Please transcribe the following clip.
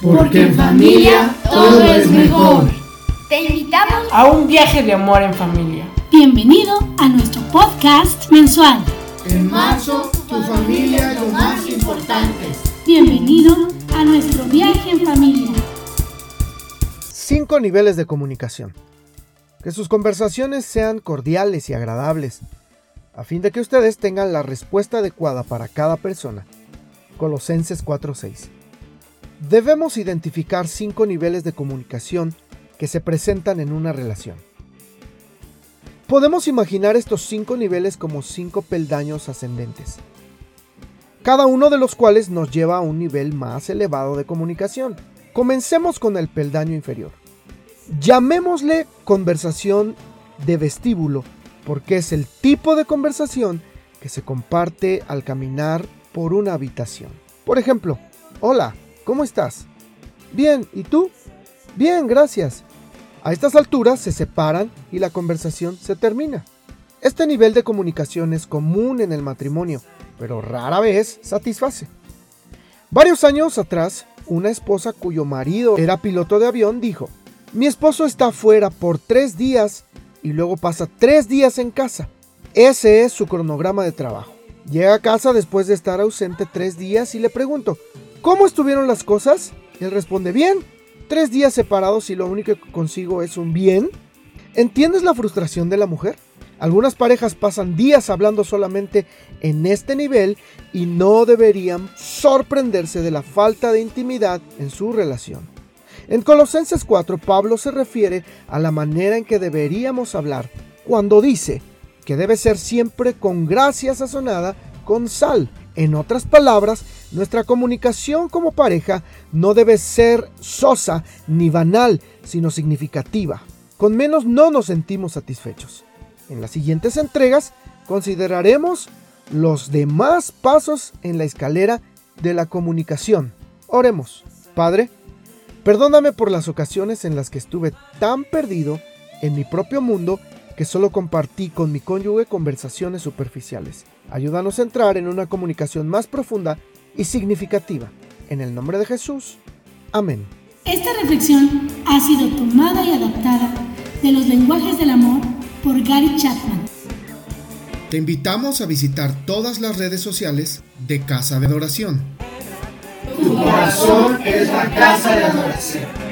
Porque en familia todo es mejor. Te invitamos a un viaje de amor en familia. Bienvenido a nuestro podcast mensual. En marzo, tu familia es lo más importante. Bienvenido a nuestro viaje en familia. Cinco niveles de comunicación. Que sus conversaciones sean cordiales y agradables, a fin de que ustedes tengan la respuesta adecuada para cada persona. Colosenses 4:6. Debemos identificar cinco niveles de comunicación que se presentan en una relación. Podemos imaginar estos cinco niveles como cinco peldaños ascendentes, cada uno de los cuales nos lleva a un nivel más elevado de comunicación. Comencemos con el peldaño inferior. Llamémosle conversación de vestíbulo, porque es el tipo de conversación que se comparte al caminar por una habitación. Por ejemplo, hola, ¿Cómo estás? Bien, ¿y tú? Bien, gracias. A estas alturas se separan y la conversación se termina. Este nivel de comunicación es común en el matrimonio, pero rara vez satisface. Varios años atrás, una esposa cuyo marido era piloto de avión dijo, mi esposo está fuera por tres días y luego pasa tres días en casa. Ese es su cronograma de trabajo. Llega a casa después de estar ausente tres días y le pregunto, ¿Cómo estuvieron las cosas? Él responde, bien. Tres días separados y lo único que consigo es un bien. ¿Entiendes la frustración de la mujer? Algunas parejas pasan días hablando solamente en este nivel y no deberían sorprenderse de la falta de intimidad en su relación. En Colosenses 4, Pablo se refiere a la manera en que deberíamos hablar cuando dice que debe ser siempre con gracia sazonada con sal. En otras palabras, nuestra comunicación como pareja no debe ser sosa ni banal, sino significativa. Con menos no nos sentimos satisfechos. En las siguientes entregas consideraremos los demás pasos en la escalera de la comunicación. Oremos. Padre, perdóname por las ocasiones en las que estuve tan perdido en mi propio mundo que solo compartí con mi cónyuge conversaciones superficiales. Ayúdanos a entrar en una comunicación más profunda y significativa. En el nombre de Jesús. Amén. Esta reflexión ha sido tomada y adaptada de los lenguajes del amor por Gary Chapman. Te invitamos a visitar todas las redes sociales de Casa de Adoración. Tu corazón es la casa de adoración.